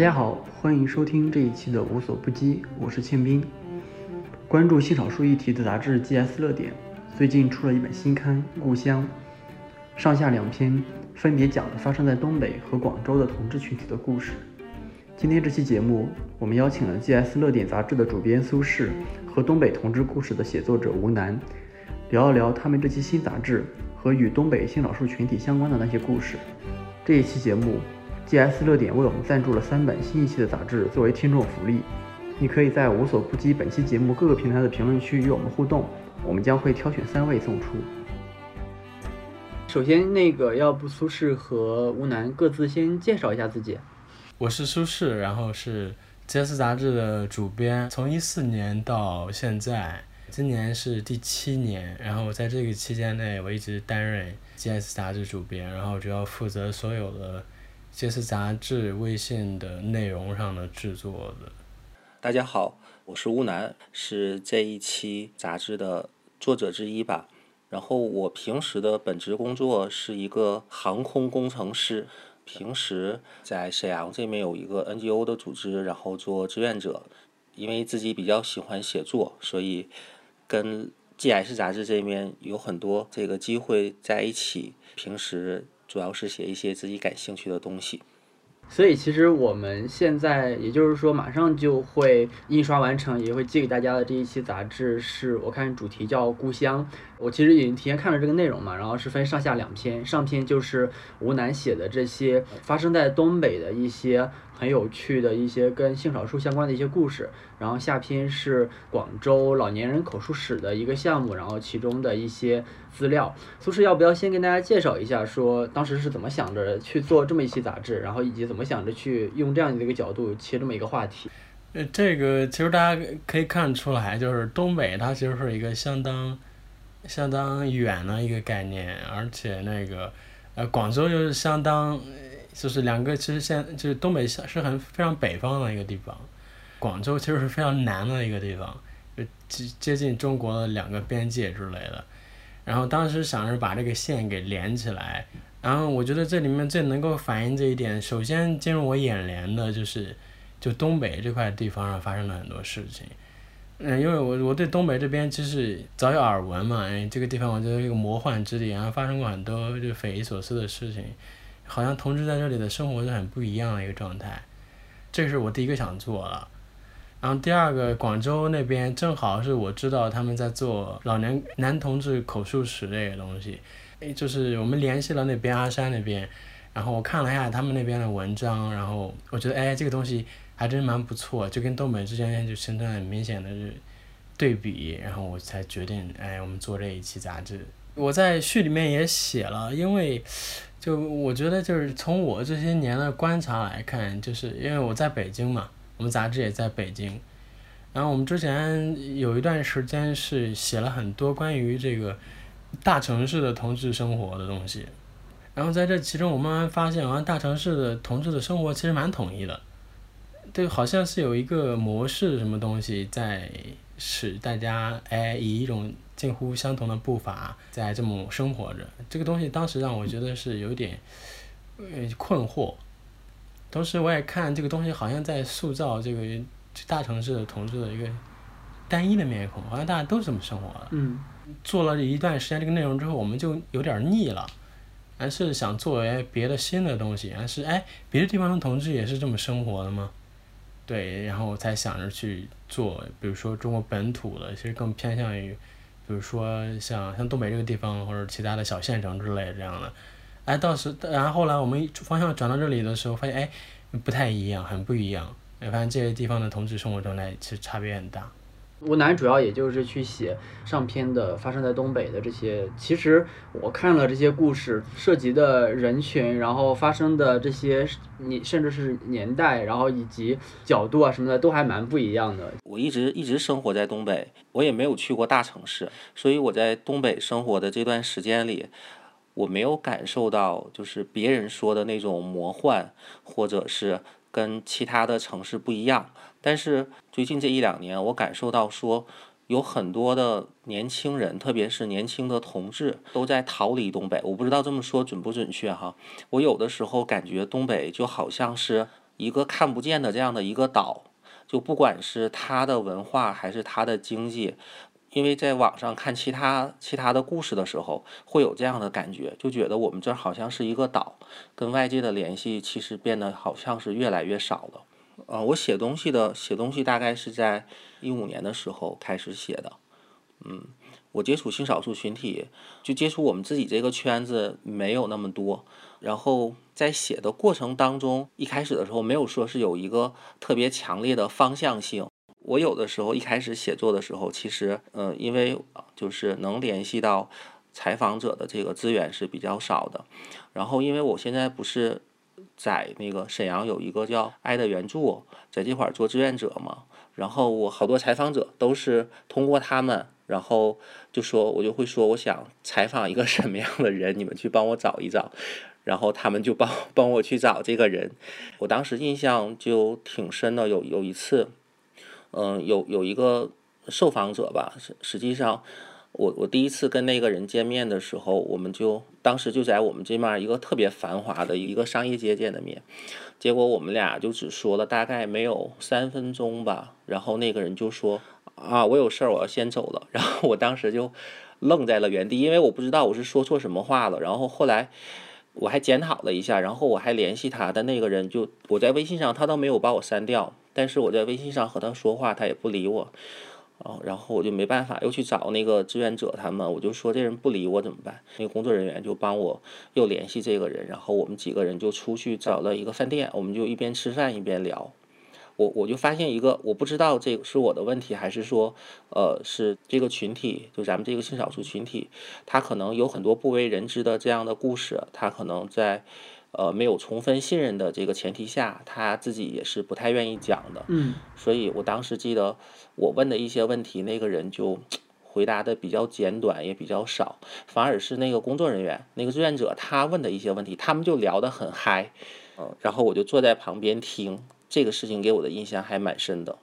大家好，欢迎收听这一期的无所不击，我是庆斌。关注性少数议题的杂志《GS 热点》，最近出了一本新刊《故乡》，上下两篇分别讲了发生在东北和广州的同志群体的故事。今天这期节目，我们邀请了《GS 热点》杂志的主编苏轼和东北同志故事的写作者吴楠，聊一聊他们这期新杂志和与东北性少数群体相关的那些故事。这一期节目，GS 热点为我们赞助了三本新一期的杂志作为听众福利，你可以在无所不击本期节目各个平台的评论区与我们互动，我们将会挑选三位送出。首先，那个要不苏轼和吴楠各自先介绍一下自己。我是苏轼，然后是《GS》杂志的主编，从一四年到现在，今年是第七年。然后在这个期间内，我一直担任《GS》杂志主编，然后主要负责所有的《GS》杂志微信的内容上的制作的。大家好，我是乌楠，是这一期杂志的作者之一吧。然后我平时的本职工作是一个航空工程师。平时在沈阳这边有一个 NGO 的组织，然后做志愿者。因为自己比较喜欢写作，所以跟 GS 杂志这边有很多这个机会在一起。平时主要是写一些自己感兴趣的东西。所以其实我们现在，也就是说马上就会印刷完成，也会寄给大家的这一期杂志，是我看主题叫《故乡》。我其实已经提前看了这个内容嘛，然后是分上下两篇，上篇就是吴楠写的这些发生在东北的一些很有趣的一些跟性少数相关的一些故事，然后下篇是广州老年人口述史的一个项目，然后其中的一些资料。苏轼要不要先跟大家介绍一下，说当时是怎么想着去做这么一期杂志，然后以及怎么想着去用这样的一个角度切这么一个话题？呃，这个其实大家可以看出来，就是东北它其实是一个相当。相当远的一个概念，而且那个，呃，广州又是相当，就是两个其实现就是东北是很非常北方的一个地方，广州其实是非常南的一个地方，就接接近中国的两个边界之类的。然后当时想着把这个线给连起来，然后我觉得这里面最能够反映这一点，首先进入我眼帘的就是，就东北这块地方上发生了很多事情。嗯，因为我我对东北这边其实早有耳闻嘛，哎，这个地方我觉得一个魔幻之地，然后发生过很多就匪夷所思的事情，好像同志在这里的生活是很不一样的一个状态，这是我第一个想做了。然后第二个，广州那边正好是我知道他们在做老年男同志口述史这个东西，哎，就是我们联系了那边阿山那边，然后我看了一下他们那边的文章，然后我觉得哎，这个东西。还真蛮不错，就跟东北之间就形成很明显的对比，然后我才决定，哎，我们做这一期杂志。我在序里面也写了，因为就我觉得就是从我这些年的观察来看，就是因为我在北京嘛，我们杂志也在北京，然后我们之前有一段时间是写了很多关于这个大城市的同志生活的东西，然后在这其中我慢慢发现，好像大城市的同志的生活其实蛮统一的。对，好像是有一个模式，什么东西在使大家哎以一种近乎相同的步伐在这么生活着。这个东西当时让我觉得是有点呃困惑。同时我也看这个东西好像在塑造这个大城市的同志的一个单一的面孔，好像大家都是这么生活的。嗯。做了一段时间这个内容之后，我们就有点腻了，还是想做哎别的新的东西，还是哎别的地方的同志也是这么生活的吗？对，然后我才想着去做，比如说中国本土的，其实更偏向于，比如说像像东北这个地方或者其他的小县城之类这样的，哎，到时，然后后来我们方向转到这里的时候，发现哎，不太一样，很不一样，哎，发现这些地方的同志生活状态其实差别很大。吴楠主要也就是去写上篇的发生在东北的这些，其实我看了这些故事，涉及的人群，然后发生的这些你甚至是年代，然后以及角度啊什么的，都还蛮不一样的。我一直一直生活在东北，我也没有去过大城市，所以我在东北生活的这段时间里，我没有感受到就是别人说的那种魔幻，或者是跟其他的城市不一样。但是最近这一两年，我感受到说，有很多的年轻人，特别是年轻的同志，都在逃离东北。我不知道这么说准不准确哈。我有的时候感觉东北就好像是一个看不见的这样的一个岛，就不管是它的文化还是它的经济。因为在网上看其他其他的故事的时候，会有这样的感觉，就觉得我们这好像是一个岛，跟外界的联系其实变得好像是越来越少了。呃，我写东西的写东西大概是在一五年的时候开始写的。嗯，我接触性少数群体，就接触我们自己这个圈子没有那么多。然后在写的过程当中，一开始的时候没有说是有一个特别强烈的方向性。我有的时候一开始写作的时候，其实，嗯，因为就是能联系到采访者的这个资源是比较少的。然后，因为我现在不是在那个沈阳有一个叫爱的援助，在这块儿做志愿者嘛。然后我好多采访者都是通过他们，然后就说我就会说我想采访一个 什么样的人，你们去帮我找一找。然后他们就帮帮我去找这个人。我当时印象就挺深的，有有一次。嗯，有有一个受访者吧，实实际上，我我第一次跟那个人见面的时候，我们就当时就在我们这面一个特别繁华的一个商业街见的面，结果我们俩就只说了大概没有三分钟吧，然后那个人就说啊，我有事儿，我要先走了，然后我当时就愣在了原地，因为我不知道我是说错什么话了，然后后来我还检讨了一下，然后我还联系他的那个人，就我在微信上，他倒没有把我删掉。但是我在微信上和他说话，他也不理我，哦，然后我就没办法，又去找那个志愿者他们，我就说这人不理我怎么办？那个工作人员就帮我又联系这个人，然后我们几个人就出去找了一个饭店，我们就一边吃饭一边聊。我我就发现一个，我不知道这是我的问题，还是说，呃，是这个群体，就咱们这个性少数群体，他可能有很多不为人知的这样的故事，他可能在。呃，没有充分信任的这个前提下，他自己也是不太愿意讲的。嗯，所以我当时记得我问的一些问题，那个人就 回答的比较简短，也比较少，反而是那个工作人员、那个志愿者他问的一些问题，他们就聊得很嗨。嗯，然后我就坐在旁边听，这个事情给我的印象还蛮深的。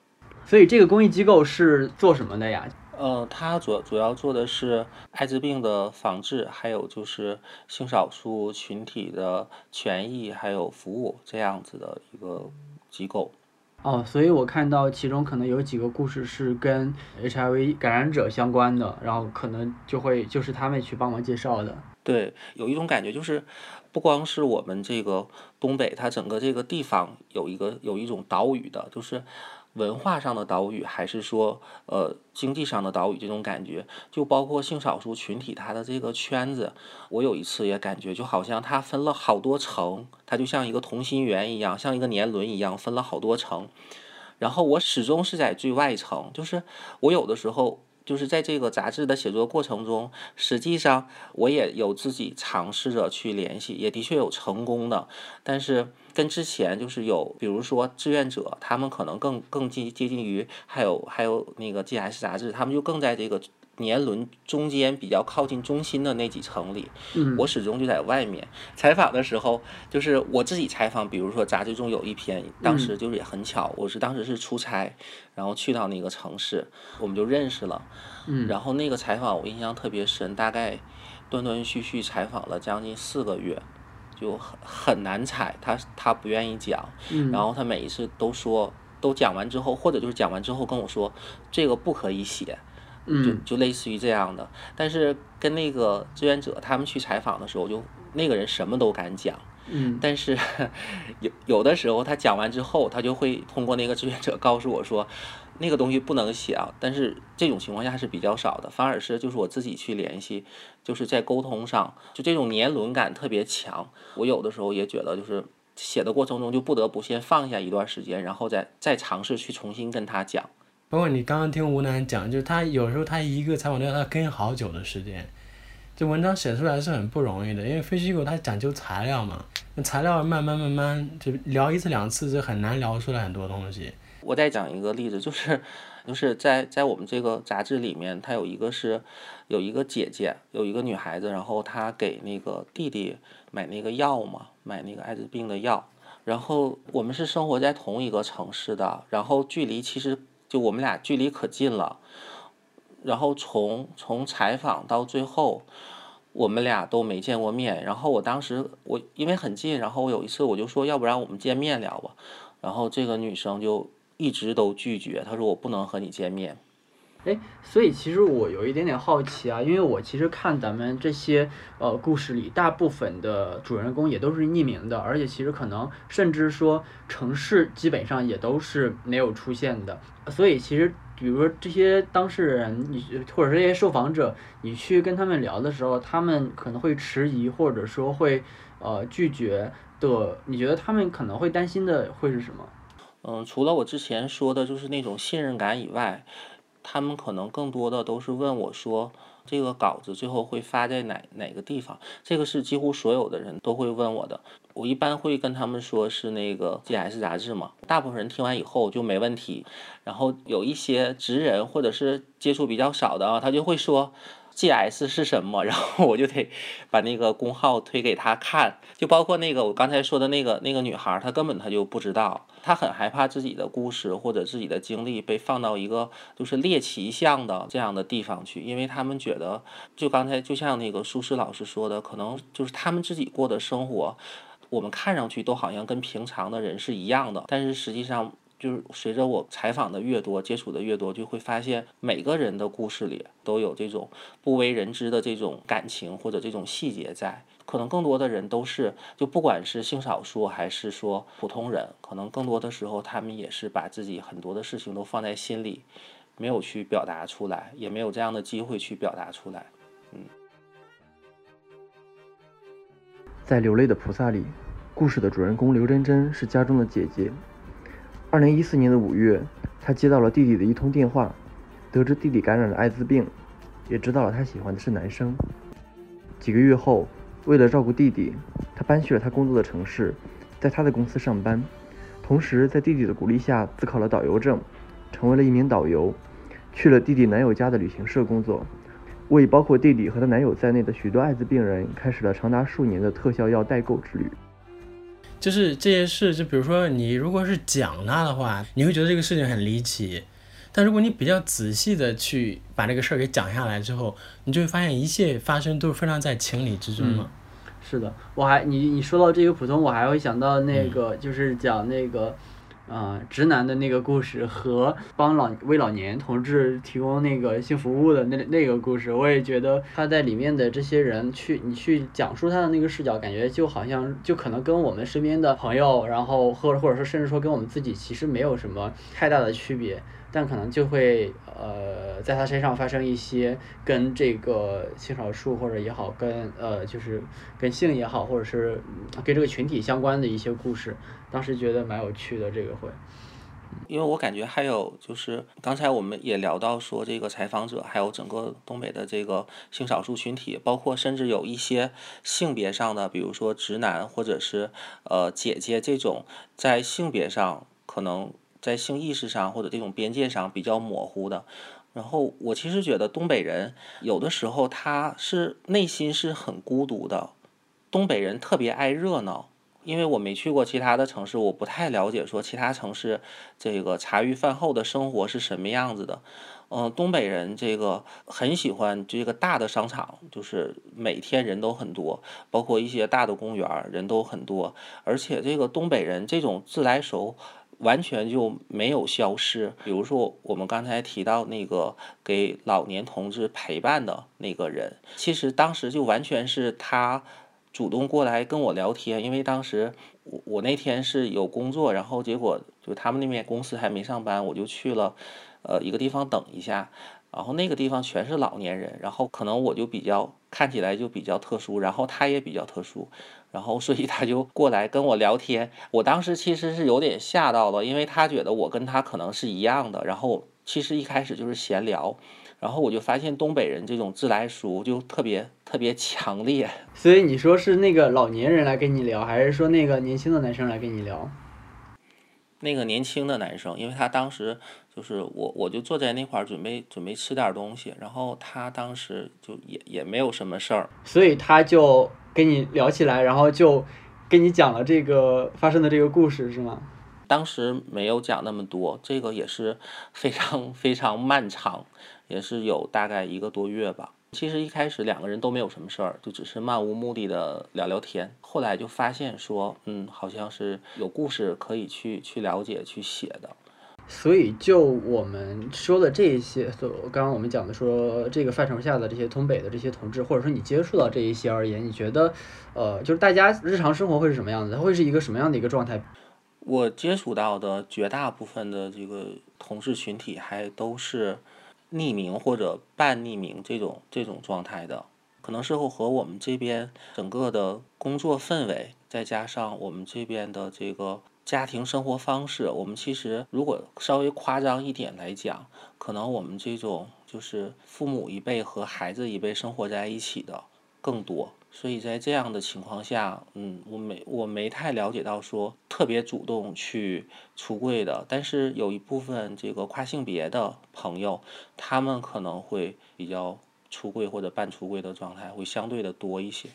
所以这个公益机构是做什么的呀？呃，他主主要做的是艾滋病的防治，还有就是性少数群体的权益还有服务这样子的一个机构。哦，所以我看到其中可能有几个故事是跟 HIV 感染者相关的，然后可能就会就是他们去帮忙介绍的。对，有一种感觉就是，不光是我们这个东北，它整个这个地方有一个有一种岛屿的，就是。文化上的岛屿，还是说，呃，经济上的岛屿，这种感觉，就包括性少数群体他的这个圈子，我有一次也感觉，就好像它分了好多层，它就像一个同心圆一样，像一个年轮一样，分了好多层，然后我始终是在最外层，就是我有的时候。就是在这个杂志的写作过程中，实际上我也有自己尝试着去联系，也的确有成功的，但是跟之前就是有，比如说志愿者，他们可能更更接接近于，还有还有那个 GS 杂志，他们就更在这个。年轮中间比较靠近中心的那几层里，我始终就在外面采访的时候，就是我自己采访。比如说杂志中有一篇，当时就是也很巧，我是当时是出差，然后去到那个城市，我们就认识了。然后那个采访我印象特别深，大概断断续续采访了将近四个月，就很很难采，他他不愿意讲，然后他每一次都说，都讲完之后，或者就是讲完之后跟我说，这个不可以写。就就类似于这样的，但是跟那个志愿者他们去采访的时候，就那个人什么都敢讲，嗯，但是有有的时候他讲完之后，他就会通过那个志愿者告诉我说，那个东西不能写啊。但是这种情况下是比较少的，反而是就是我自己去联系，就是在沟通上，就这种年轮感特别强。我有的时候也觉得，就是写的过程中就不得不先放下一段时间，然后再再尝试去重新跟他讲。包括你刚刚听吴楠讲，就是他有时候他一个采访都要跟好久的时间，就文章写出来是很不容易的，因为非虚构它讲究材料嘛，那材料慢慢慢慢就聊一次两次就很难聊出来很多东西。我再讲一个例子，就是 就是在在我们这个杂志里面，它有一个是有一个姐姐，有一个女孩子，然后她给那个弟弟买那个药嘛，买那个艾滋病的药，然后我们是生活在同一个城市的，然后距离其实。就我们俩距离可近了，然后从从采访到最后，我们俩都没见过面。然后我当时我因为很近，然后我有一次我就说，要不然我们见面聊吧。然后这个女生就一直都拒绝，她说我不能和你见面。哎，所以其实我有一点点好奇啊，因为我其实看咱们这些呃故事里，大部分的主人公也都是匿名的，而且其实可能甚至说城市基本上也都是没有出现的。所以其实，比如说这些当事人，你或者这些受访者，你去跟他们聊的时候，他们可能会迟疑，或者说会呃拒绝的。你觉得他们可能会担心的会是什么？嗯，除了我之前说的就是那种信任感以外。他们可能更多的都是问我说，这个稿子最后会发在哪哪个地方？这个是几乎所有的人都会问我的。我一般会跟他们说是那个 GS 杂志嘛。大部分人听完以后就没问题。然后有一些职人或者是接触比较少的啊，他就会说。G S 是什么？然后我就得把那个公号推给他看，就包括那个我刚才说的那个那个女孩，她根本她就不知道，他很害怕自己的故事或者自己的经历被放到一个就是猎奇向的这样的地方去，因为他们觉得，就刚才就像那个苏轼老师说的，可能就是他们自己过的生活，我们看上去都好像跟平常的人是一样的，但是实际上。就是随着我采访的越多，接触的越多，就会发现每个人的故事里都有这种不为人知的这种感情或者这种细节在。可能更多的人都是，就不管是性少数还是说普通人，可能更多的时候他们也是把自己很多的事情都放在心里，没有去表达出来，也没有这样的机会去表达出来。嗯，在流泪的菩萨里，故事的主人公刘真真是家中的姐姐。二零一四年的五月，他接到了弟弟的一通电话，得知弟弟感染了艾滋病，也知道了他喜欢的是男生。几个月后，为了照顾弟弟，他搬去了他工作的城市，在他的公司上班，同时在弟弟的鼓励下自考了导游证，成为了一名导游，去了弟弟男友家的旅行社工作，为包括弟弟和他男友在内的许多艾滋病人开始了长达数年的特效药代购之旅。就是这些事，就比如说你如果是讲它的话，你会觉得这个事情很离奇；但如果你比较仔细的去把这个事儿给讲下来之后，你就会发现一切发生都是非常在情理之中的。是的，我还你你说到这个普通，我还会想到那个就是讲那个。啊，直男的那个故事和帮老为老年同志提供那个性服务的那那个故事，我也觉得他在里面的这些人去你去讲述他的那个视角，感觉就好像就可能跟我们身边的朋友，然后或者或者说甚至说跟我们自己其实没有什么太大的区别。但可能就会呃，在他身上发生一些跟这个性少数或者也好，跟呃就是跟性也好，或者是跟这个群体相关的一些故事，当时觉得蛮有趣的。这个会，因为我感觉还有就是刚才我们也聊到说，这个采访者还有整个东北的这个性少数群体，包括甚至有一些性别上的，比如说直男或者是呃姐姐这种，在性别上可能。在性意识上或者这种边界上比较模糊的，然后我其实觉得东北人有的时候他是内心是很孤独的。东北人特别爱热闹，因为我没去过其他的城市，我不太了解说其他城市这个茶余饭后的生活是什么样子的。嗯，东北人这个很喜欢这个大的商场，就是每天人都很多，包括一些大的公园人都很多，而且这个东北人这种自来熟。完全就没有消失。比如说，我们刚才提到那个给老年同志陪伴的那个人，其实当时就完全是他主动过来跟我聊天。因为当时我我那天是有工作，然后结果就他们那边公司还没上班，我就去了呃一个地方等一下。然后那个地方全是老年人，然后可能我就比较看起来就比较特殊，然后他也比较特殊。然后，所以他就过来跟我聊天。我当时其实是有点吓到了，因为他觉得我跟他可能是一样的。然后，其实一开始就是闲聊，然后我就发现东北人这种自来熟就特别特别强烈。所以你说是那个老年人来跟你聊，还是说那个年轻的男生来跟你聊？那个年轻的男生，因为他当时就是我，我就坐在那块儿准备准备吃点东西，然后他当时就也也没有什么事儿，所以他就。跟你聊起来，然后就跟你讲了这个发生的这个故事，是吗？当时没有讲那么多，这个也是非常非常漫长，也是有大概一个多月吧。其实一开始两个人都没有什么事儿，就只是漫无目的的聊聊天。后来就发现说，嗯，好像是有故事可以去去了解、去写的。所以，就我们说的这一些，所刚刚我们讲的说这个范畴下的这些东北的这些同志，或者说你接触到这一些而言，你觉得，呃，就是大家日常生活会是什么样子？它会是一个什么样的一个状态？我接触到的绝大部分的这个同事群体，还都是匿名或者半匿名这种这种状态的，可能是和我们这边整个的工作氛围，再加上我们这边的这个。家庭生活方式，我们其实如果稍微夸张一点来讲，可能我们这种就是父母一辈和孩子一辈生活在一起的更多，所以在这样的情况下，嗯，我没我没太了解到说特别主动去出柜的，但是有一部分这个跨性别的朋友，他们可能会比较出柜或者半出柜的状态会相对的多一些。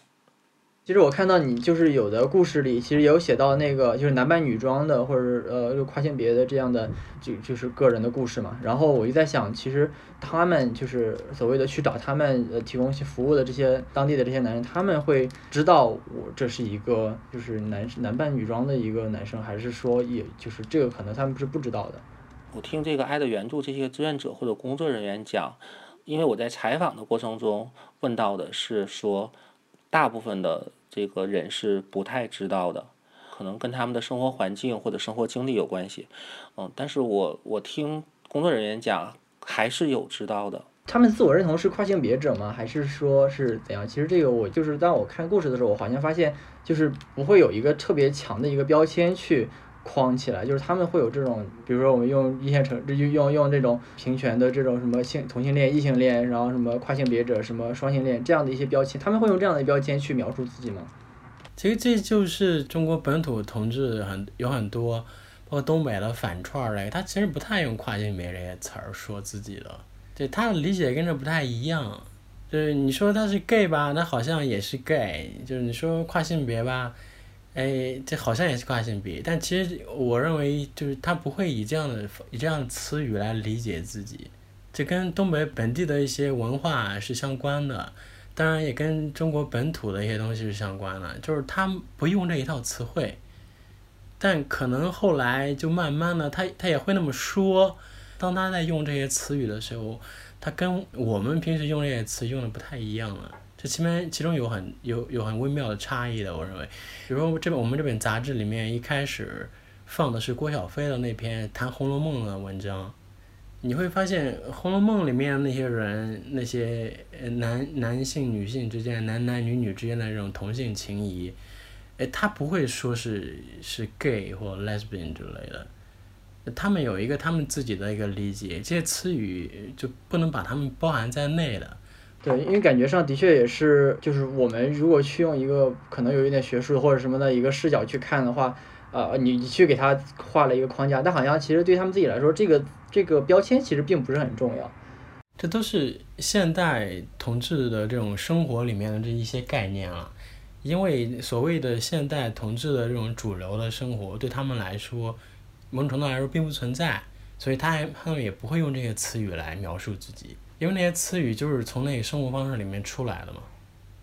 其实我看到你就是有的故事里，其实有写到那个就是男扮女装的，或者呃又跨性别的这样的就就是个人的故事嘛。然后我就在想，其实他们就是所谓的去找他们呃提供一些服务的这些当地的这些男人，他们会知道我这是一个就是男男扮女装的一个男生，还是说也就是这个可能他们是不知道的。我听这个爱的援助这些志愿者或者工作人员讲，因为我在采访的过程中问到的是说。大部分的这个人是不太知道的，可能跟他们的生活环境或者生活经历有关系，嗯，但是我我听工作人员讲，还是有知道的。他们自我认同是跨性别者吗？还是说是怎样？其实这个我就是当我看故事的时候，我好像发现就是不会有一个特别强的一个标签去。框起来，就是他们会有这种，比如说我们用一线城，就用用这种平权的这种什么性同性恋、异性恋，然后什么跨性别者、什么双性恋这样的一些标签，他们会用这样的标签去描述自己吗？其实这就是中国本土同志很有很多，包括东北的反串类，他其实不太用跨性别这些词儿说自己的，对他的理解跟这不太一样。就是你说他是 gay 吧，那好像也是 gay；就是你说跨性别吧。哎，这好像也是跨性别，但其实我认为就是他不会以这样的以这样的词语来理解自己，这跟东北本地的一些文化是相关的，当然也跟中国本土的一些东西是相关的，就是他不用这一套词汇，但可能后来就慢慢的他他也会那么说，当他在用这些词语的时候，他跟我们平时用这些词用的不太一样了。这前面其中有很有有很微妙的差异的，我认为，比如说这本我们这本杂志里面一开始放的是郭小飞的那篇谈《红楼梦》的文章，你会发现《红楼梦》里面那些人那些男男性女性之间男男女女之间的这种同性情谊，哎，他不会说是是 gay 或 lesbian 之类的，他们有一个他们自己的一个理解，这些词语就不能把他们包含在内的。对，因为感觉上的确也是，就是我们如果去用一个可能有一点学术或者什么的一个视角去看的话，呃，你你去给他画了一个框架，但好像其实对他们自己来说，这个这个标签其实并不是很重要。这都是现代同志的这种生活里面的这一些概念啊，因为所谓的现代同志的这种主流的生活对他们来说，某种程度来说并不存在，所以他还他们也不会用这些词语来描述自己。因为那些词语就是从那个生活方式里面出来的嘛。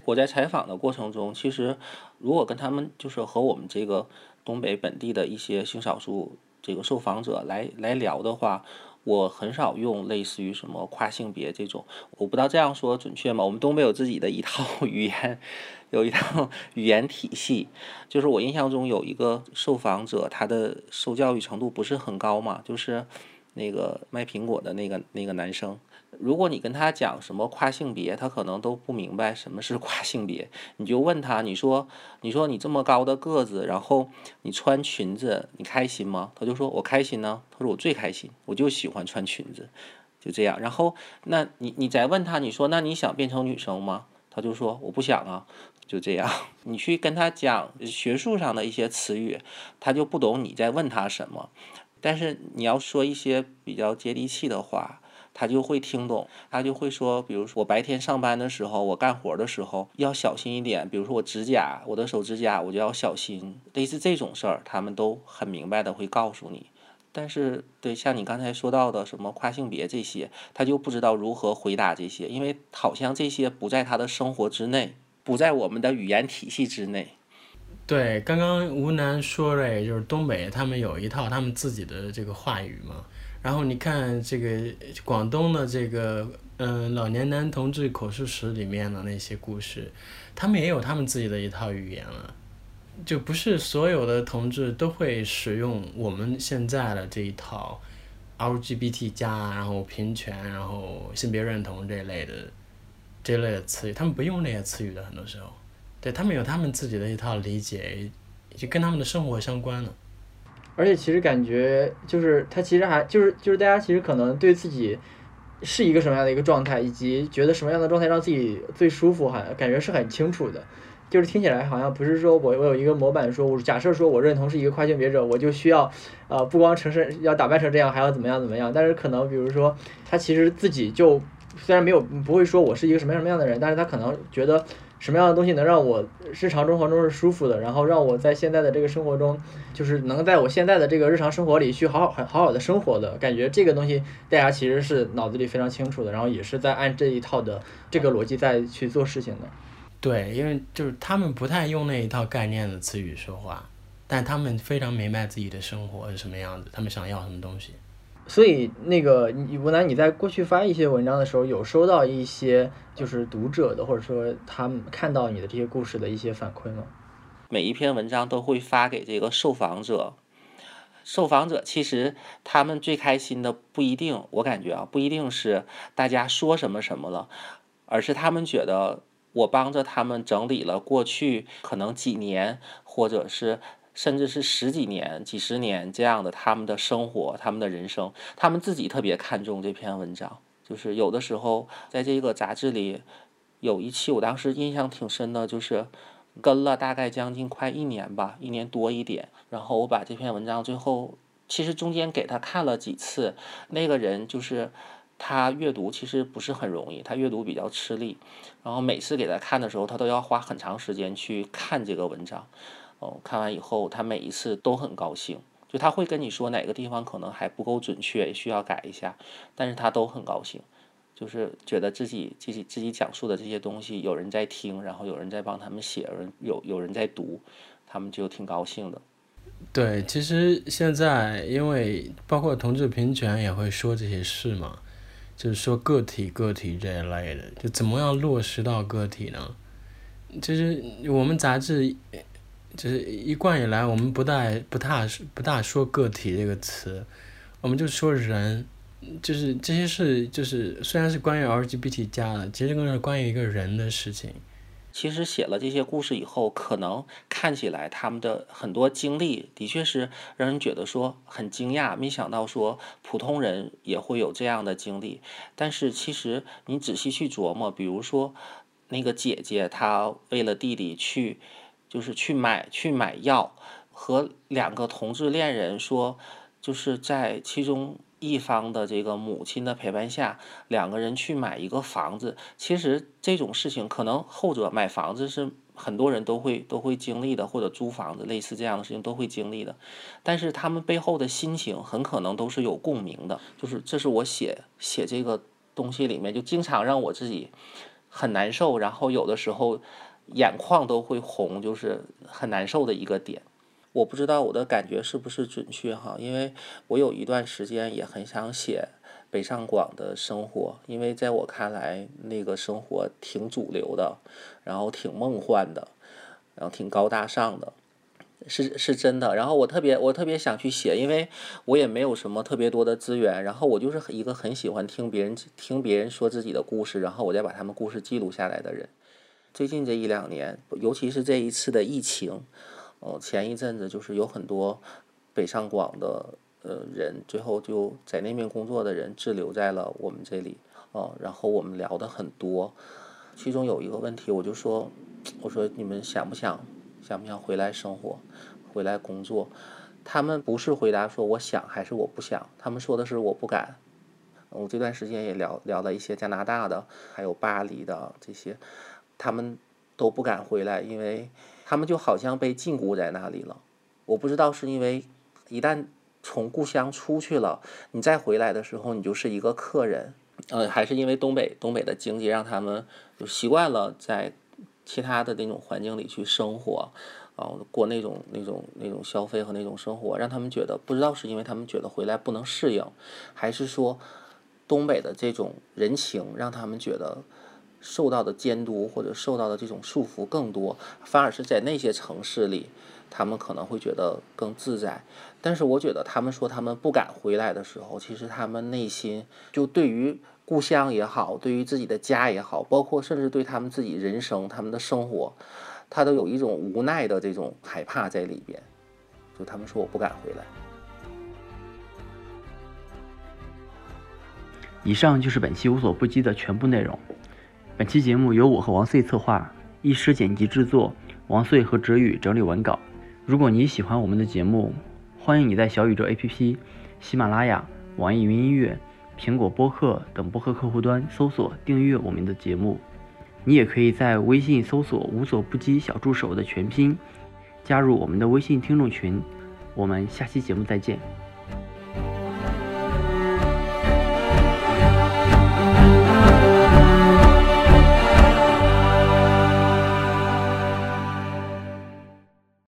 我在采访的过程中，其实如果跟他们就是和我们这个东北本地的一些性少数这个受访者来来聊的话，我很少用类似于什么跨性别这种，我不知道这样说准确吗？我们东北有自己的一套 语言，有一套 语言体系。就是我印象中有一个受访者，他的受教育程度不是很高嘛，就是那个卖苹果的那个那个男生。如果你跟他讲什么跨性别，他可能都不明白什么是跨性别。你就问他，你说，你说你这么高的个子，然后你穿裙子，你开心吗？他就说我开心呢。他说我最开心，我就喜欢穿裙子，就这样。然后，那你你再问他，你说那你想变成女生吗？他就说我不想啊，就这样。你去跟他讲学术上的一些词语，他就不懂你在问他什么。但是你要说一些比较接地气的话。他就会听懂，他就会说，比如说我白天上班的时候，我干活的时候要小心一点，比如说我指甲，我的手指甲我就要小心，类似这种事儿，他们都很明白的会告诉你。但是对像你刚才说到的什么跨性别这些，他就不知道如何回答这些，因为好像这些不在他的生活之内，不在我们的语言体系之内。对，刚刚吴楠说了，就是东北他们有一套他们自己的这个话语嘛。然后你看这个广东的这个嗯老年男同志口述史里面的那些故事，他们也有他们自己的一套语言了。就不是所有的同志都会使用我们现在的这一套 LGBT 加，然后平权，然后性别认同这一类的这类的词语，他们不用那些词语的，很多时候，对他们有他们自己的一套理解，就跟他们的生活相关的。而且其实感觉就是他其实还就是就是大家其实可能对自己是一个什么样的一个状态，以及觉得什么样的状态让自己最舒服，哈，感觉是很清楚的。就是听起来好像不是说我我有一个模板，说我假设说我认同是一个跨性别者，我就需要，呃，不光成身要打扮成这样，还要怎么样怎么样。但是可能比如说他其实自己就虽然没有不会说我是一个什么什么样的人，但是他可能觉得什么样的东西能让我日常生活中是舒服的，然后让我在现在的这个生活中，就是能在我现在的这个日常生活里去好好很好好的生活的感觉，这个东西大家其实是脑子里非常清楚的，然后也是在按这一套的这个逻辑在去做事情的。对，因为就是他们不太用那一套概念的词语说话，但他们非常明白自己的生活是什么样子，他们想要什么东西。所以那个你吴楠，你在过去发一些文章的时候，有收到一些就是读者的，或者说他们看到你的这些故事的一些反馈吗？每一篇文章都会发给这个受访者，受访者其实他们最开心的不一定，我感觉啊，不一定是大家说什么什么了，而是他们觉得。我帮着他们整理了过去可能几年，或者是甚至是十几年、几十年这样的他们的生活、他们的人生，他们自己特别看重这篇文章。就是有的时候在这个杂志里有一期，我当时印象挺深的，就是跟了大概将近快一年吧，一年多一点。然后我把这篇文章最后其实中间给他看了几次，那个人就是。他阅读其实不是很容易，他阅读比较吃力，然后每次给他看的时候，他都要花很长时间去看这个文章。哦，看完以后，他每一次都很高兴，就他会跟你说哪个地方可能还不够准确，需要改一下，但是他都很高兴，就是觉得自己自己自己讲述的这些东西有人在听，然后有人在帮他们写，有有人在读，他们就挺高兴的。对，其实现在因为包括同志平权也会说这些事嘛。就是说个体个体这一类的，就怎么样落实到个体呢？就是我们杂志，就是一贯以来我们不大不大不大说个体这个词，我们就说人，就是这些事就是虽然是关于 LGBT 加的，其实更是关于一个人的事情。其实写了这些故事以后，可能看起来他们的很多经历的确是让人觉得说很惊讶，没想到说普通人也会有这样的经历。但是其实你仔细去琢磨，比如说那个姐姐，她为了弟弟去，就是去买去买药，和两个同志恋人说，就是在其中。一方的这个母亲的陪伴下，两个人去买一个房子。其实这种事情，可能后者买房子是很多人都会都会经历的，或者租房子类似这样的事情都会经历的。但是他们背后的心情很可能都是有共鸣的。就是这是我写写这个东西里面，就经常让我自己很难受，然后有的时候眼眶都会红，就是很难受的一个点。我不知道我的感觉是不是准确哈，因为我有一段时间也很想写北上广的生活，因为在我看来那个生活挺主流的，然后挺梦幻的，然后挺高大上的，是是真的。然后我特别我特别想去写，因为我也没有什么特别多的资源，然后我就是一个很喜欢听别人听别人说自己的故事，然后我再把他们故事记录下来的人。最近这一两年，尤其是这一次的疫情。哦，前一阵子就是有很多北上广的呃人，最后就在那边工作的人滞留在了我们这里。哦，然后我们聊的很多，其中有一个问题，我就说，我说你们想不想，想不想回来生活，回来工作？他们不是回答说我想还是我不想，他们说的是我不敢。我这段时间也聊聊了一些加拿大的，还有巴黎的这些，他们都不敢回来，因为。他们就好像被禁锢在那里了，我不知道是因为一旦从故乡出去了，你再回来的时候，你就是一个客人。呃，还是因为东北东北的经济让他们就习惯了在其他的那种环境里去生活，啊，过那种那种那种消费和那种生活，让他们觉得不知道是因为他们觉得回来不能适应，还是说东北的这种人情让他们觉得受到的监督或者受到的这种束缚更多，反而是在那些城市里。他们可能会觉得更自在，但是我觉得他们说他们不敢回来的时候，其实他们内心就对于故乡也好，对于自己的家也好，包括甚至对他们自己人生、他们的生活，他都有一种无奈的这种害怕在里边。就他们说我不敢回来。以上就是本期无所不击的全部内容。本期节目由我和王穗策划，一师剪辑制作，王穗和哲宇整理文稿。如果你喜欢我们的节目，欢迎你在小宇宙 APP、喜马拉雅、网易云音乐、苹果播客等播客客户端搜索订阅我们的节目。你也可以在微信搜索“无所不击小助手”的全拼，加入我们的微信听众群。我们下期节目再见。